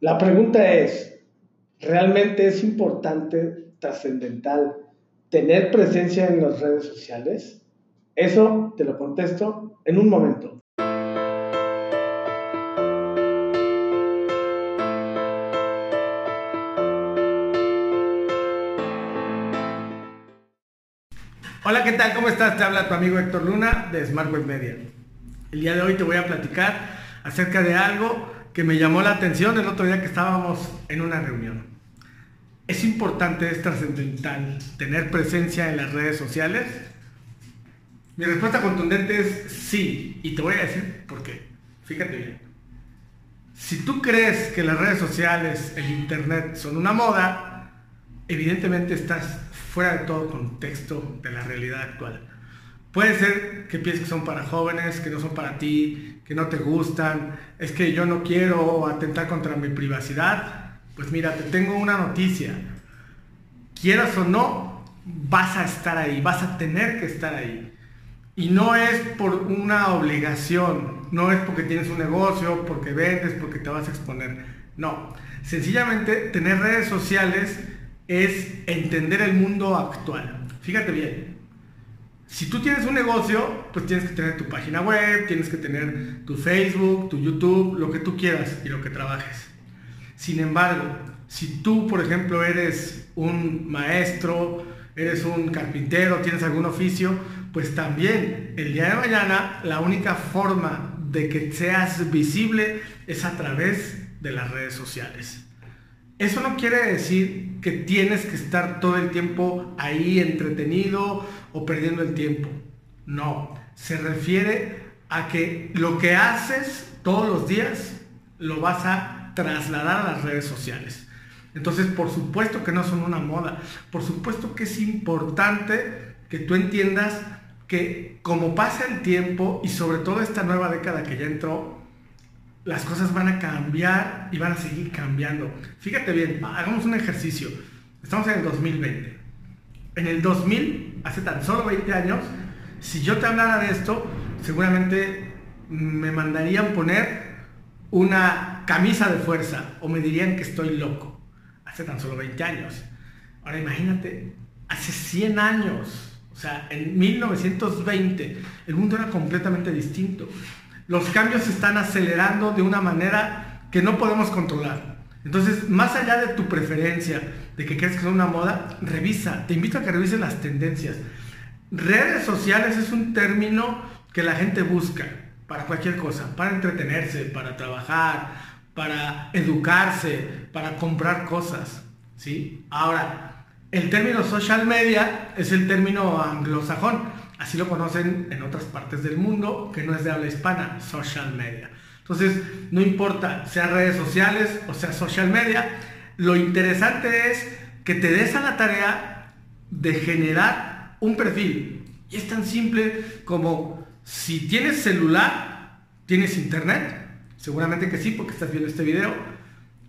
La pregunta es, ¿realmente es importante, trascendental, tener presencia en las redes sociales? Eso te lo contesto en un momento. Hola, ¿qué tal? ¿Cómo estás? Te habla tu amigo Héctor Luna de Smart Web Media. El día de hoy te voy a platicar acerca de algo que me llamó la atención el otro día que estábamos en una reunión. ¿Es importante, es trascendental tener presencia en las redes sociales? Mi respuesta contundente es sí, y te voy a decir por qué. Fíjate bien. Si tú crees que las redes sociales, el Internet son una moda, evidentemente estás fuera de todo contexto de la realidad actual. Puede ser que pienses que son para jóvenes, que no son para ti, que no te gustan, es que yo no quiero atentar contra mi privacidad. Pues mira, te tengo una noticia. Quieras o no, vas a estar ahí, vas a tener que estar ahí. Y no es por una obligación, no es porque tienes un negocio, porque vendes, porque te vas a exponer. No, sencillamente tener redes sociales es entender el mundo actual. Fíjate bien, si tú tienes un negocio, pues tienes que tener tu página web, tienes que tener tu Facebook, tu YouTube, lo que tú quieras y lo que trabajes. Sin embargo, si tú, por ejemplo, eres un maestro, eres un carpintero, tienes algún oficio, pues también el día de mañana la única forma de que seas visible es a través de las redes sociales. Eso no quiere decir que tienes que estar todo el tiempo ahí entretenido o perdiendo el tiempo. No, se refiere a que lo que haces todos los días lo vas a trasladar a las redes sociales. Entonces, por supuesto que no son una moda. Por supuesto que es importante que tú entiendas que como pasa el tiempo y sobre todo esta nueva década que ya entró, las cosas van a cambiar y van a seguir cambiando. Fíjate bien, hagamos un ejercicio. Estamos en el 2020. En el 2000, hace tan solo 20 años, si yo te hablara de esto, seguramente me mandarían poner una camisa de fuerza o me dirían que estoy loco. Hace tan solo 20 años. Ahora imagínate, hace 100 años, o sea, en 1920, el mundo era completamente distinto los cambios se están acelerando de una manera que no podemos controlar. Entonces, más allá de tu preferencia, de que crees que es una moda, revisa, te invito a que revises las tendencias. Redes sociales es un término que la gente busca para cualquier cosa, para entretenerse, para trabajar, para educarse, para comprar cosas, ¿sí? Ahora, el término social media es el término anglosajón Así lo conocen en otras partes del mundo que no es de habla hispana, social media. Entonces, no importa, sea redes sociales o sea social media, lo interesante es que te des a la tarea de generar un perfil. Y es tan simple como si tienes celular, tienes internet, seguramente que sí, porque estás viendo este video,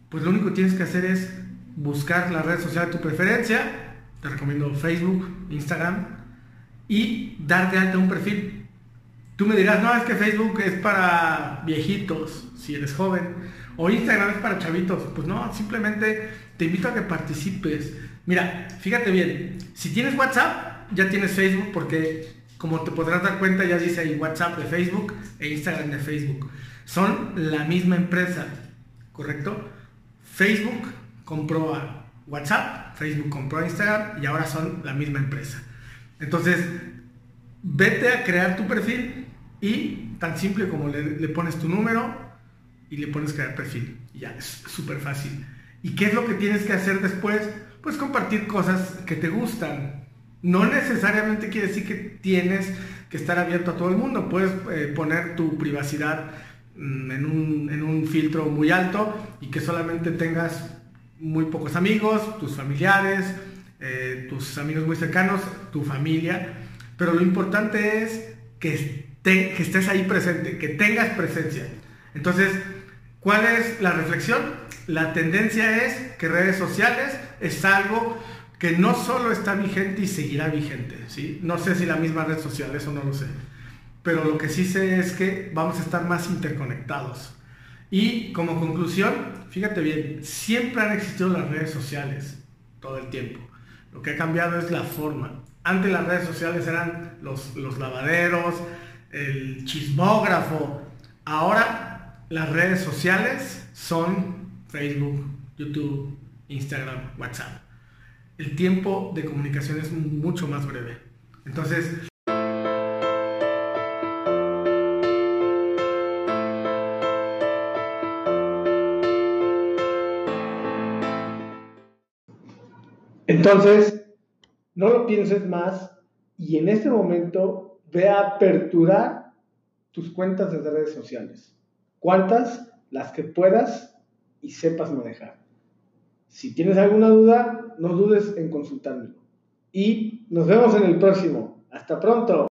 pues lo único que tienes que hacer es buscar la red social de tu preferencia. Te recomiendo Facebook, Instagram, y darte alta un perfil. Tú me dirás, no, es que Facebook es para viejitos, si eres joven, o Instagram es para chavitos. Pues no, simplemente te invito a que participes. Mira, fíjate bien, si tienes WhatsApp, ya tienes Facebook porque como te podrás dar cuenta, ya dice ahí WhatsApp de Facebook e Instagram de Facebook. Son la misma empresa, ¿correcto? Facebook compró a WhatsApp, Facebook compró a Instagram y ahora son la misma empresa. Entonces, vete a crear tu perfil y tan simple como le, pones tu número y le pones crear perfil. Y ya, es súper fácil. ¿Y qué es lo que tienes que hacer después? Pues compartir cosas que te gustan. No necesariamente quiere decir que tienes que estar abierto a todo el mundo. Puedes eh, poner tu privacidad mm, en un, en un filtro muy alto y que solamente tengas muy pocos amigos, tus familiares, eh, tus amigos muy cercanos, tu familia, pero lo importante es que, estés ahí presente, que tengas presencia. Entonces, ¿cuál es la reflexión? La tendencia es que redes sociales es algo que no solo está vigente y seguirá vigente, ¿sí? No sé si la misma red social, eso no lo sé. Pero lo que sí sé es que vamos a estar más interconectados. Y como conclusión, fíjate bien, siempre han existido las redes sociales todo el tiempo. Lo que ha cambiado es la forma. Antes las redes sociales eran los, lavaderos, el chismógrafo. Ahora las redes sociales son Facebook, YouTube, Instagram, WhatsApp. El tiempo de comunicación es mucho más breve. Entonces, Entonces, no lo pienses más y en este momento ve a aperturar tus cuentas de redes sociales. ¿Cuántas? Las que puedas y sepas manejar. Si tienes alguna duda, no dudes en consultármelo. Y nos vemos en el próximo. Hasta pronto.